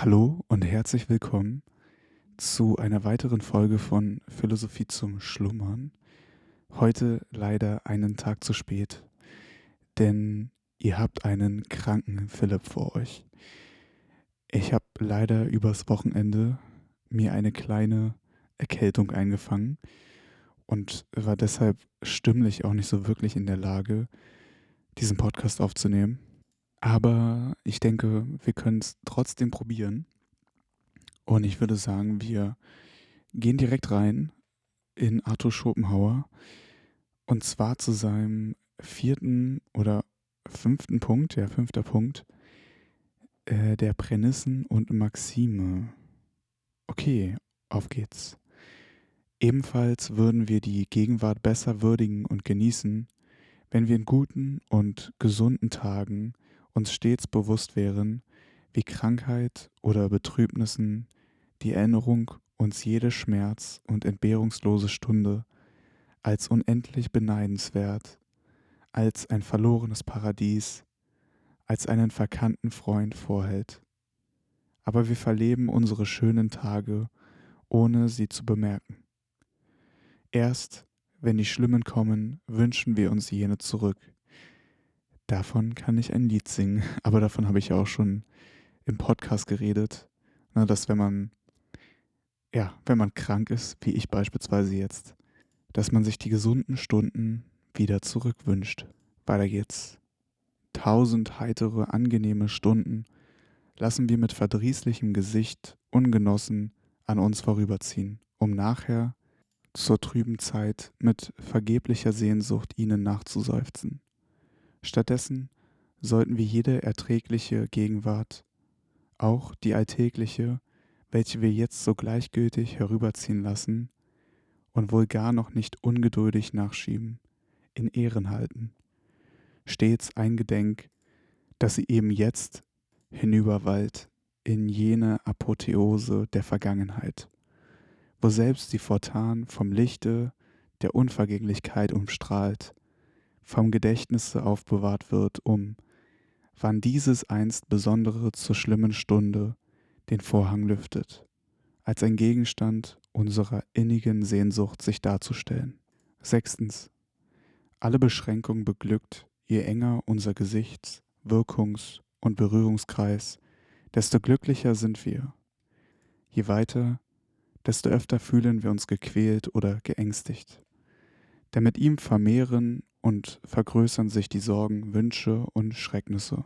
Hallo und herzlich willkommen zu einer weiteren Folge von Philosophie zum Schlummern. Heute leider einen Tag zu spät, denn ihr habt einen kranken Philipp vor euch. Ich habe leider übers Wochenende mir eine kleine Erkältung eingefangen und war deshalb stimmlich auch nicht so wirklich in der Lage, diesen Podcast aufzunehmen. Aber ich denke, wir können es trotzdem probieren. Und ich würde sagen, wir gehen direkt rein in Arthur Schopenhauer. Und zwar zu seinem vierten oder fünften Punkt, ja, fünfter Punkt, äh, der Prämissen und Maxime. Okay, auf geht's. Ebenfalls würden wir die Gegenwart besser würdigen und genießen, wenn wir in guten und gesunden Tagen uns stets bewusst wären, wie Krankheit oder Betrübnissen die Erinnerung uns jede Schmerz und entbehrungslose Stunde als unendlich beneidenswert, als ein verlorenes Paradies, als einen verkannten Freund vorhält. Aber wir verleben unsere schönen Tage, ohne sie zu bemerken. Erst wenn die Schlimmen kommen, wünschen wir uns jene zurück, Davon kann ich ein Lied singen, aber davon habe ich ja auch schon im Podcast geredet, ne, dass wenn man, ja, wenn man krank ist, wie ich beispielsweise jetzt, dass man sich die gesunden Stunden wieder zurückwünscht. Weiter geht's. Tausend heitere, angenehme Stunden lassen wir mit verdrießlichem Gesicht ungenossen an uns vorüberziehen, um nachher zur trüben Zeit mit vergeblicher Sehnsucht ihnen nachzuseufzen. Stattdessen sollten wir jede erträgliche Gegenwart, auch die alltägliche, welche wir jetzt so gleichgültig herüberziehen lassen und wohl gar noch nicht ungeduldig nachschieben, in Ehren halten, stets eingedenk, dass sie eben jetzt hinüberwallt in jene Apotheose der Vergangenheit, wo selbst die Fortan vom Lichte der Unvergänglichkeit umstrahlt vom Gedächtnisse aufbewahrt wird, um, wann dieses einst Besondere zur schlimmen Stunde den Vorhang lüftet, als ein Gegenstand unserer innigen Sehnsucht sich darzustellen. Sechstens. Alle Beschränkung beglückt, je enger unser Gesichts-, Wirkungs- und Berührungskreis, desto glücklicher sind wir. Je weiter, desto öfter fühlen wir uns gequält oder geängstigt. Denn mit ihm vermehren und vergrößern sich die Sorgen, Wünsche und Schrecknisse.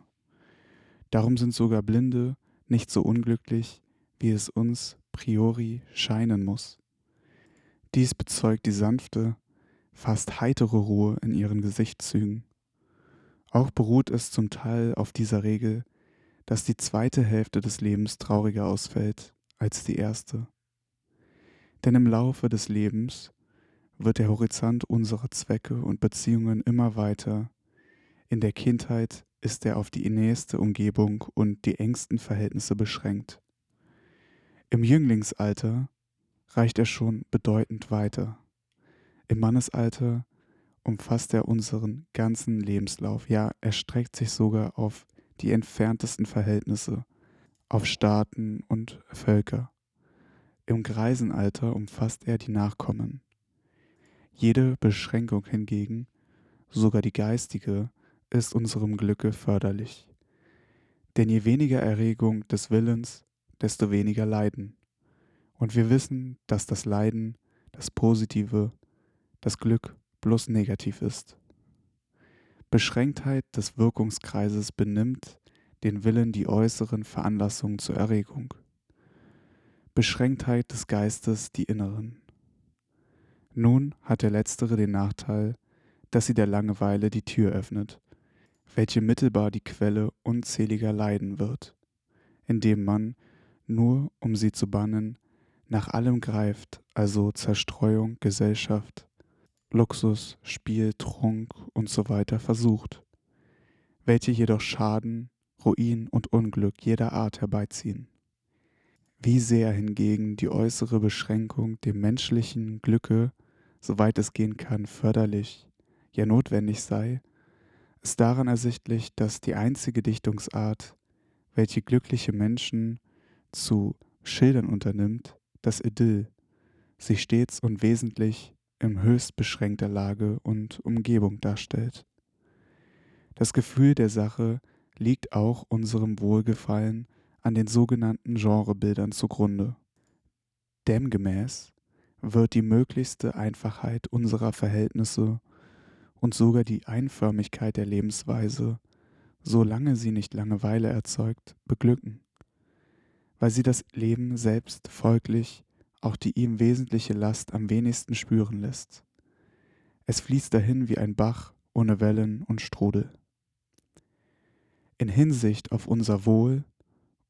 Darum sind sogar Blinde nicht so unglücklich, wie es uns priori scheinen muss. Dies bezeugt die sanfte, fast heitere Ruhe in ihren Gesichtszügen. Auch beruht es zum Teil auf dieser Regel, dass die zweite Hälfte des Lebens trauriger ausfällt als die erste. Denn im Laufe des Lebens wird der Horizont unserer Zwecke und Beziehungen immer weiter. In der Kindheit ist er auf die nächste Umgebung und die engsten Verhältnisse beschränkt. Im Jünglingsalter reicht er schon bedeutend weiter. Im Mannesalter umfasst er unseren ganzen Lebenslauf, ja, er streckt sich sogar auf die entferntesten Verhältnisse, auf Staaten und Völker. Im Greisenalter umfasst er die Nachkommen. Jede Beschränkung hingegen, sogar die geistige, ist unserem Glücke förderlich. Denn je weniger Erregung des Willens, desto weniger Leiden. Und wir wissen, dass das Leiden, das Positive, das Glück bloß negativ ist. Beschränktheit des Wirkungskreises benimmt den Willen die äußeren Veranlassungen zur Erregung. Beschränktheit des Geistes die inneren. Nun hat der letztere den Nachteil, dass sie der Langeweile die Tür öffnet, welche mittelbar die Quelle unzähliger Leiden wird, indem man, nur um sie zu bannen, nach allem greift, also Zerstreuung, Gesellschaft, Luxus, Spiel, Trunk und so weiter versucht, welche jedoch Schaden, Ruin und Unglück jeder Art herbeiziehen. Wie sehr hingegen die äußere Beschränkung dem menschlichen Glücke soweit es gehen kann, förderlich, ja notwendig sei, ist daran ersichtlich, dass die einzige Dichtungsart, welche glückliche Menschen zu schildern unternimmt, das Idyll, sich stets und wesentlich in höchst beschränkter Lage und Umgebung darstellt. Das Gefühl der Sache liegt auch unserem Wohlgefallen an den sogenannten Genrebildern zugrunde. Demgemäß wird die möglichste Einfachheit unserer Verhältnisse und sogar die Einförmigkeit der Lebensweise, solange sie nicht Langeweile erzeugt, beglücken, weil sie das Leben selbst folglich auch die ihm wesentliche Last am wenigsten spüren lässt. Es fließt dahin wie ein Bach ohne Wellen und Strudel. In Hinsicht auf unser Wohl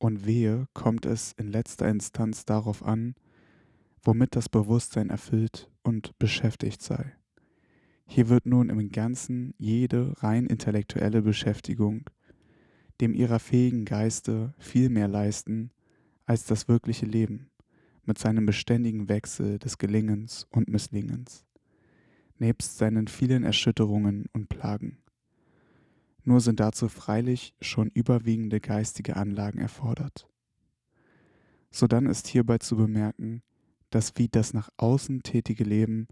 und Wehe kommt es in letzter Instanz darauf an, womit das Bewusstsein erfüllt und beschäftigt sei. Hier wird nun im Ganzen jede rein intellektuelle Beschäftigung dem ihrer fähigen Geiste viel mehr leisten als das wirkliche Leben mit seinem beständigen Wechsel des Gelingens und Misslingens, nebst seinen vielen Erschütterungen und Plagen. Nur sind dazu freilich schon überwiegende geistige Anlagen erfordert. Sodann ist hierbei zu bemerken, dass wie das nach außen tätige Leben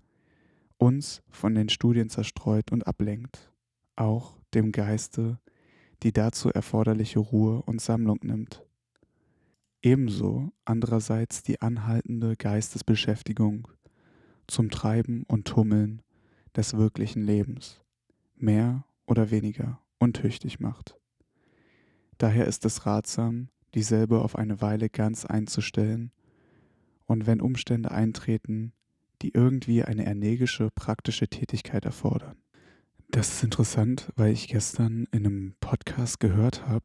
uns von den Studien zerstreut und ablenkt, auch dem Geiste die dazu erforderliche Ruhe und Sammlung nimmt. Ebenso andererseits die anhaltende Geistesbeschäftigung zum Treiben und Tummeln des wirklichen Lebens, mehr oder weniger untüchtig macht. Daher ist es ratsam, dieselbe auf eine Weile ganz einzustellen und wenn Umstände eintreten, die irgendwie eine energische, praktische Tätigkeit erfordern. Das ist interessant, weil ich gestern in einem Podcast gehört habe,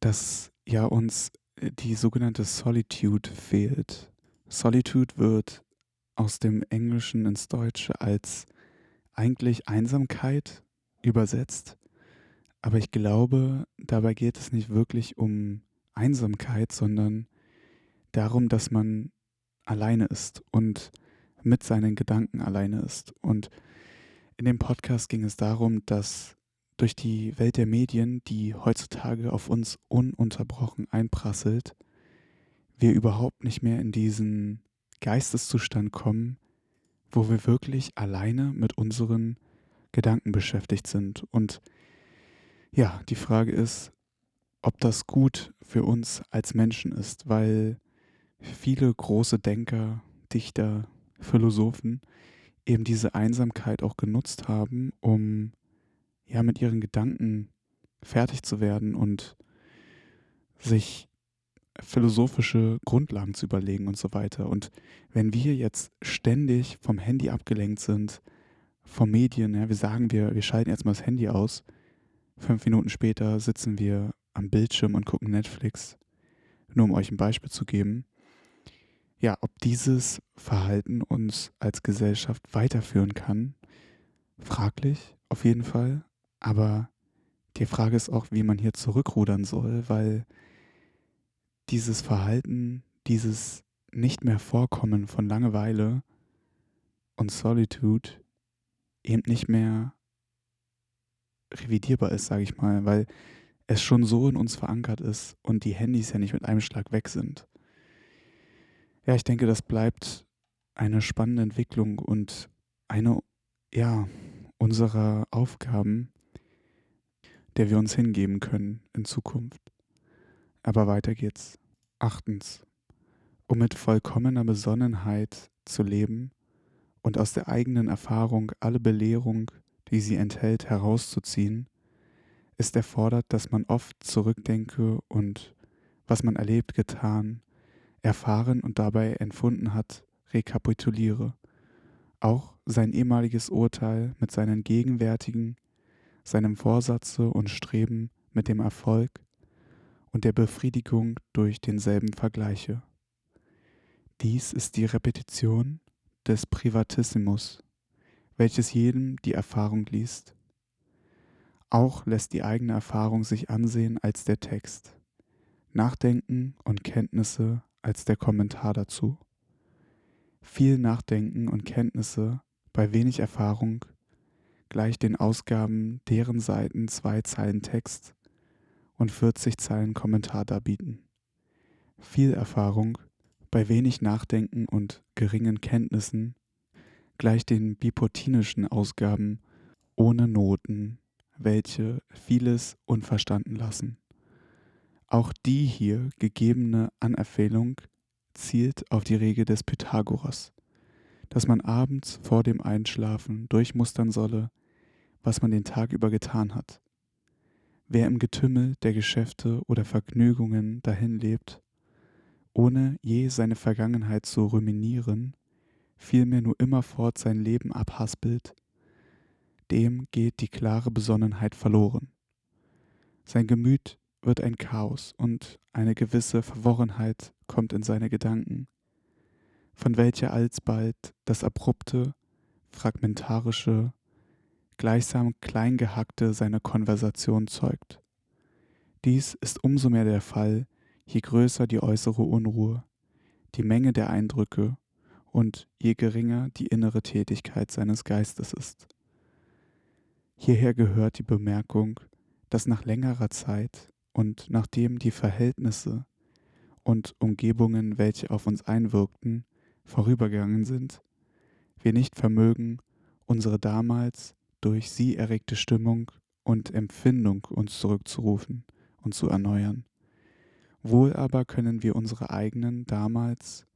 dass ja uns die sogenannte Solitude fehlt. Solitude wird aus dem Englischen ins Deutsche als eigentlich Einsamkeit übersetzt. Aber ich glaube, dabei geht es nicht wirklich um Einsamkeit, sondern darum, dass man alleine ist und mit seinen Gedanken alleine ist. Und in dem Podcast ging es darum, dass durch die Welt der Medien, die heutzutage auf uns ununterbrochen einprasselt, wir überhaupt nicht mehr in diesen Geisteszustand kommen, wo wir wirklich alleine mit unseren Gedanken beschäftigt sind. Und ja, die Frage ist, ob das gut für uns als Menschen ist, weil viele große Denker, Dichter, Philosophen eben diese Einsamkeit auch genutzt haben, um ja mit ihren Gedanken fertig zu werden und sich philosophische Grundlagen zu überlegen und so weiter. Und wenn wir jetzt ständig vom Handy abgelenkt sind, vom Medien, ja, wir sagen wir, wir schalten jetzt mal das Handy aus, fünf Minuten später sitzen wir am Bildschirm und gucken Netflix, nur um euch ein Beispiel zu geben, ja, ob dieses Verhalten uns als Gesellschaft weiterführen kann, fraglich auf jeden Fall. Aber die Frage ist auch, wie man hier zurückrudern soll, weil dieses Verhalten, dieses nicht mehr Vorkommen von Langeweile und Solitude eben nicht mehr revidierbar ist, sage ich mal, weil es schon so in uns verankert ist und die Handys ja nicht mit einem Schlag weg sind. Ja, ich denke, das bleibt eine spannende Entwicklung und eine, ja, unserer Aufgaben, der wir uns hingeben können in Zukunft. Aber weiter geht's. Achtens. Um mit vollkommener Besonnenheit zu leben und aus der eigenen Erfahrung alle Belehrung, die sie enthält, herauszuziehen, ist erfordert, dass man oft zurückdenke und was man erlebt, getan, erfahren und dabei empfunden hat, rekapituliere. Auch sein ehemaliges Urteil mit seinen gegenwärtigen, seinem Vorsatze und Streben mit dem Erfolg und der Befriedigung durch denselben vergleiche. Dies ist die Repetition des Privatissimus, welches jedem die Erfahrung liest. Auch lässt die eigene Erfahrung sich ansehen als der Text. Nachdenken und Kenntnisse als der Kommentar dazu. Viel Nachdenken und Kenntnisse bei wenig Erfahrung gleich den Ausgaben deren Seiten zwei Zeilen Text und 40 Zeilen Kommentar darbieten. Viel Erfahrung bei wenig Nachdenken und geringen Kenntnissen gleich den bipotinischen Ausgaben ohne Noten, welche vieles unverstanden lassen. Auch die hier gegebene Anerfehlung zielt auf die Regel des Pythagoras, dass man abends vor dem Einschlafen durchmustern solle, was man den Tag über getan hat. Wer im Getümmel der Geschäfte oder Vergnügungen dahin lebt, ohne je seine Vergangenheit zu ruminieren, vielmehr nur immerfort sein Leben abhaspelt, dem geht die klare Besonnenheit verloren. Sein Gemüt wird ein Chaos und eine gewisse Verworrenheit kommt in seine Gedanken, von welcher alsbald das abrupte, fragmentarische, gleichsam kleingehackte seiner Konversation zeugt. Dies ist umso mehr der Fall, je größer die äußere Unruhe, die Menge der Eindrücke und je geringer die innere Tätigkeit seines Geistes ist. Hierher gehört die Bemerkung, dass nach längerer Zeit und nachdem die Verhältnisse und Umgebungen, welche auf uns einwirkten, vorübergegangen sind, wir nicht vermögen, unsere damals durch sie erregte Stimmung und Empfindung uns zurückzurufen und zu erneuern. Wohl aber können wir unsere eigenen damals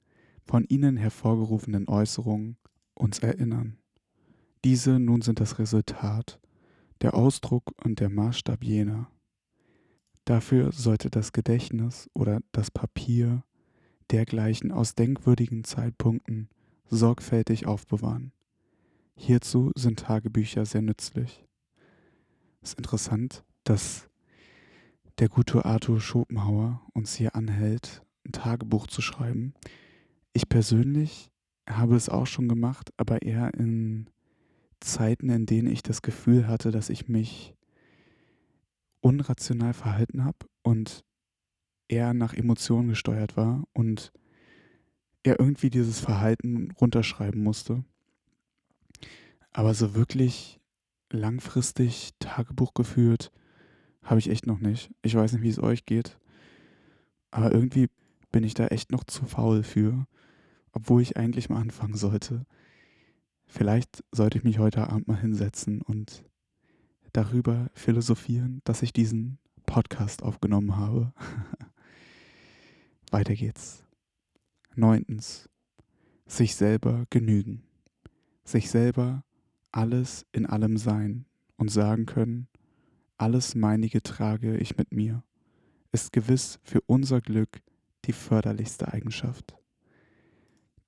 von ihnen hervorgerufenen Äußerungen uns erinnern. Diese nun sind das Resultat, der Ausdruck und der Maßstab jener. Dafür sollte das Gedächtnis oder das Papier dergleichen aus denkwürdigen Zeitpunkten sorgfältig aufbewahren. Hierzu sind Tagebücher sehr nützlich. Es ist interessant, dass der gute Arthur Schopenhauer uns hier anhält, ein Tagebuch zu schreiben. Ich persönlich habe es auch schon gemacht, aber eher in Zeiten, in denen ich das Gefühl hatte, dass ich mich unrational verhalten habe und eher nach Emotionen gesteuert war und er irgendwie dieses Verhalten runterschreiben musste. Aber so wirklich langfristig Tagebuch geführt habe ich echt noch nicht. Ich weiß nicht, wie es euch geht. Aber irgendwie bin ich da echt noch zu faul für, obwohl ich eigentlich mal anfangen sollte. Vielleicht sollte ich mich heute Abend mal hinsetzen und darüber philosophieren, dass ich diesen Podcast aufgenommen habe. Weiter geht's. Neuntens. Sich selber genügen. Sich selber alles in allem sein und sagen können, alles meinige trage ich mit mir, ist gewiss für unser Glück die förderlichste Eigenschaft.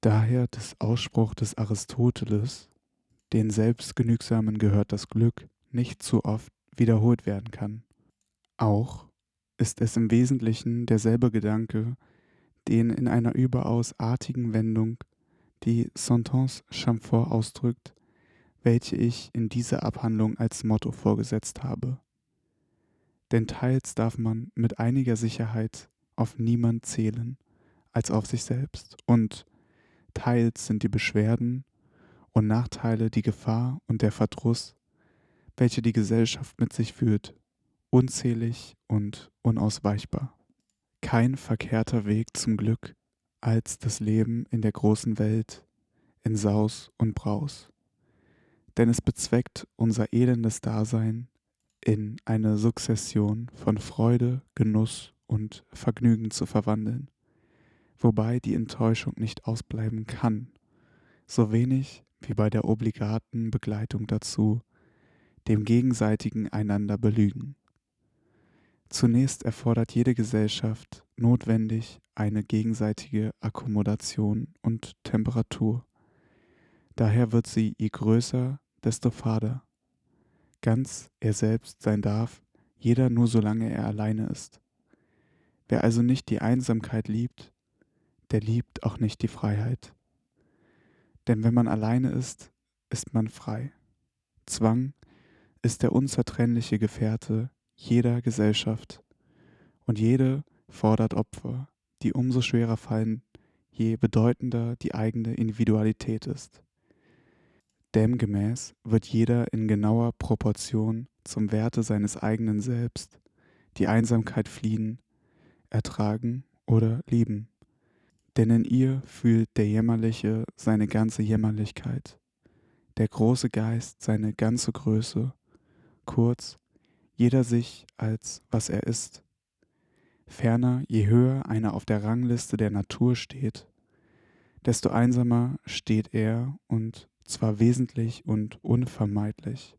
Daher des Ausspruch des Aristoteles, den Selbstgenügsamen gehört das Glück, nicht zu oft wiederholt werden kann. Auch ist es im Wesentlichen derselbe Gedanke, den in einer überaus artigen Wendung die Sentence Chamfort ausdrückt, welche ich in dieser Abhandlung als Motto vorgesetzt habe. Denn teils darf man mit einiger Sicherheit auf niemand zählen als auf sich selbst, und teils sind die Beschwerden und Nachteile, die Gefahr und der Verdruss, welche die Gesellschaft mit sich führt, unzählig und unausweichbar. Kein verkehrter Weg zum Glück als das Leben in der großen Welt in Saus und Braus. Denn es bezweckt unser elendes Dasein in eine Sukzession von Freude, Genuss und Vergnügen zu verwandeln, wobei die Enttäuschung nicht ausbleiben kann, so wenig wie bei der obligaten Begleitung dazu, dem gegenseitigen einander belügen. Zunächst erfordert jede Gesellschaft notwendig eine gegenseitige Akkommodation und Temperatur. Daher wird sie je größer, desto fader. Ganz er selbst sein darf, jeder nur solange er alleine ist. Wer also nicht die Einsamkeit liebt, der liebt auch nicht die Freiheit. Denn wenn man alleine ist, ist man frei. Zwang ist der unzertrennliche Gefährte jeder Gesellschaft und jede fordert Opfer, die umso schwerer fallen, je bedeutender die eigene Individualität ist. Demgemäß wird jeder in genauer Proportion zum Werte seines eigenen Selbst die Einsamkeit fliehen, ertragen oder lieben. Denn in ihr fühlt der Jämmerliche seine ganze Jämmerlichkeit, der große Geist seine ganze Größe, kurz, jeder sich als was er ist. Ferner, je höher einer auf der Rangliste der Natur steht, desto einsamer steht er und zwar wesentlich und unvermeidlich.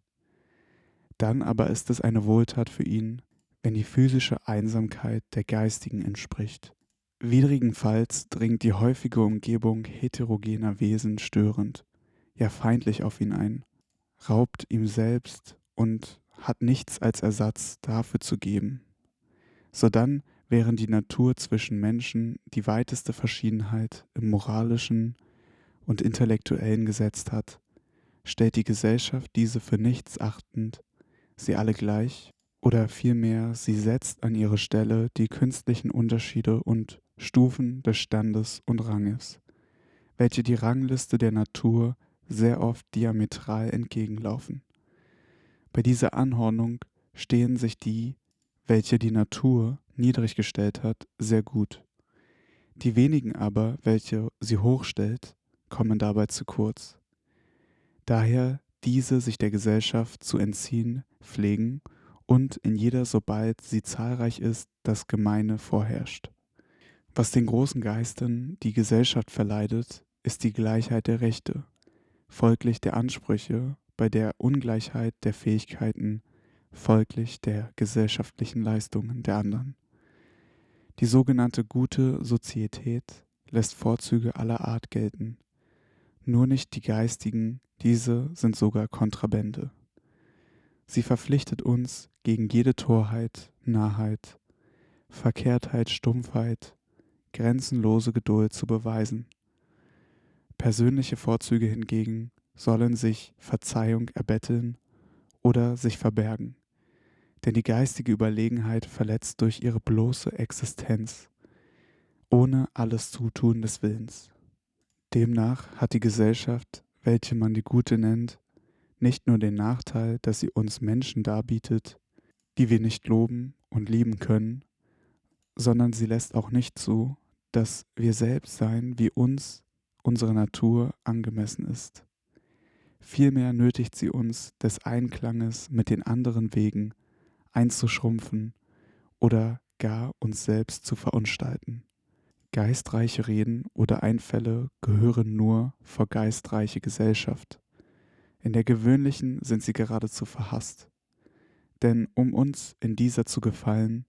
Dann aber ist es eine Wohltat für ihn, wenn die physische Einsamkeit der geistigen entspricht. Widrigenfalls dringt die häufige Umgebung heterogener Wesen störend, ja feindlich auf ihn ein, raubt ihm selbst und hat nichts als Ersatz dafür zu geben. Sodann während die Natur zwischen Menschen die weiteste Verschiedenheit im moralischen und intellektuellen gesetzt hat, stellt die Gesellschaft diese für nichts achtend, sie alle gleich, oder vielmehr sie setzt an ihre Stelle die künstlichen Unterschiede und Stufen des Standes und Ranges, welche die Rangliste der Natur sehr oft diametral entgegenlaufen. Bei dieser Anordnung stehen sich die, welche die Natur niedrig gestellt hat, sehr gut. Die wenigen aber, welche sie hochstellt, kommen dabei zu kurz. Daher diese sich der Gesellschaft zu entziehen pflegen und in jeder, sobald sie zahlreich ist, das Gemeine vorherrscht. Was den großen Geistern die Gesellschaft verleidet, ist die Gleichheit der Rechte, folglich der Ansprüche, bei der Ungleichheit der Fähigkeiten, folglich der gesellschaftlichen Leistungen der anderen. Die sogenannte gute Sozietät lässt Vorzüge aller Art gelten, nur nicht die geistigen, diese sind sogar Kontrabände. Sie verpflichtet uns, gegen jede Torheit, Narrheit, Verkehrtheit, Stumpfheit, grenzenlose Geduld zu beweisen. Persönliche Vorzüge hingegen sollen sich Verzeihung erbetteln oder sich verbergen denn die geistige Überlegenheit verletzt durch ihre bloße Existenz, ohne alles Zutun des Willens. Demnach hat die Gesellschaft, welche man die gute nennt, nicht nur den Nachteil, dass sie uns Menschen darbietet, die wir nicht loben und lieben können, sondern sie lässt auch nicht zu, dass wir selbst sein, wie uns unsere Natur angemessen ist. Vielmehr nötigt sie uns des Einklanges mit den anderen Wegen einzuschrumpfen oder gar uns selbst zu verunstalten. Geistreiche Reden oder Einfälle gehören nur vor geistreiche Gesellschaft. In der gewöhnlichen sind sie geradezu verhasst. Denn um uns in dieser zu gefallen,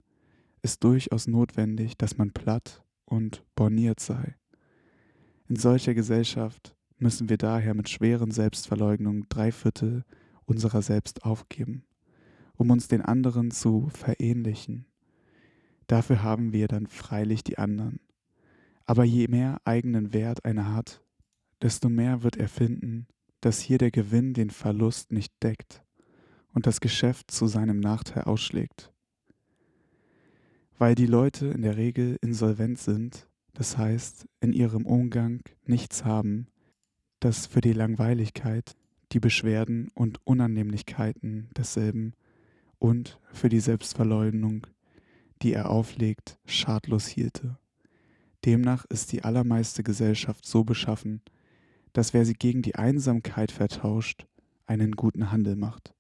ist durchaus notwendig, dass man platt und borniert sei. In solcher Gesellschaft müssen wir daher mit schweren Selbstverleugnungen drei Viertel unserer selbst aufgeben um uns den anderen zu verähnlichen. Dafür haben wir dann freilich die anderen. Aber je mehr eigenen Wert einer hat, desto mehr wird er finden, dass hier der Gewinn den Verlust nicht deckt und das Geschäft zu seinem Nachteil ausschlägt. Weil die Leute in der Regel insolvent sind, das heißt in ihrem Umgang nichts haben, das für die Langweiligkeit, die Beschwerden und Unannehmlichkeiten desselben und für die Selbstverleugnung, die er auflegt, schadlos hielte. Demnach ist die allermeiste Gesellschaft so beschaffen, dass wer sie gegen die Einsamkeit vertauscht, einen guten Handel macht.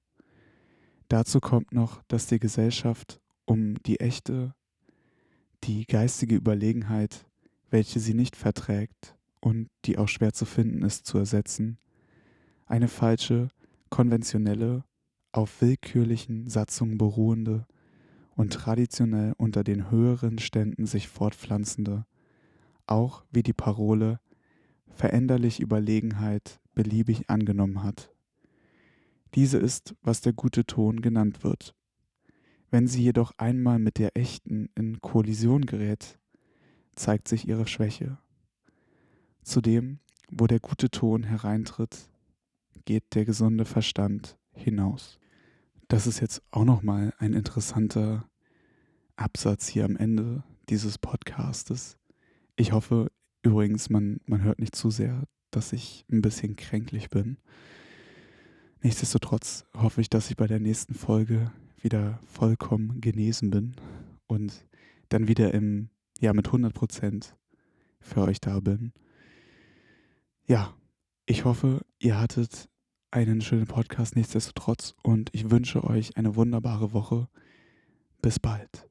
Dazu kommt noch, dass die Gesellschaft um die echte, die geistige Überlegenheit, welche sie nicht verträgt und die auch schwer zu finden ist, zu ersetzen, eine falsche, konventionelle auf willkürlichen Satzungen beruhende und traditionell unter den höheren Ständen sich fortpflanzende, auch wie die Parole veränderlich Überlegenheit beliebig angenommen hat. Diese ist, was der gute Ton genannt wird. Wenn sie jedoch einmal mit der echten in Kollision gerät, zeigt sich ihre Schwäche. Zudem, wo der gute Ton hereintritt, geht der gesunde Verstand hinaus. Das ist jetzt auch nochmal ein interessanter Absatz hier am Ende dieses Podcastes. Ich hoffe übrigens, man, man hört nicht zu sehr, dass ich ein bisschen kränklich bin. Nichtsdestotrotz hoffe ich, dass ich bei der nächsten Folge wieder vollkommen genesen bin und dann wieder im ja, mit 100 Prozent für euch da bin. Ja, ich hoffe, ihr hattet einen schönen Podcast nichtsdestotrotz und ich wünsche euch eine wunderbare Woche. Bis bald.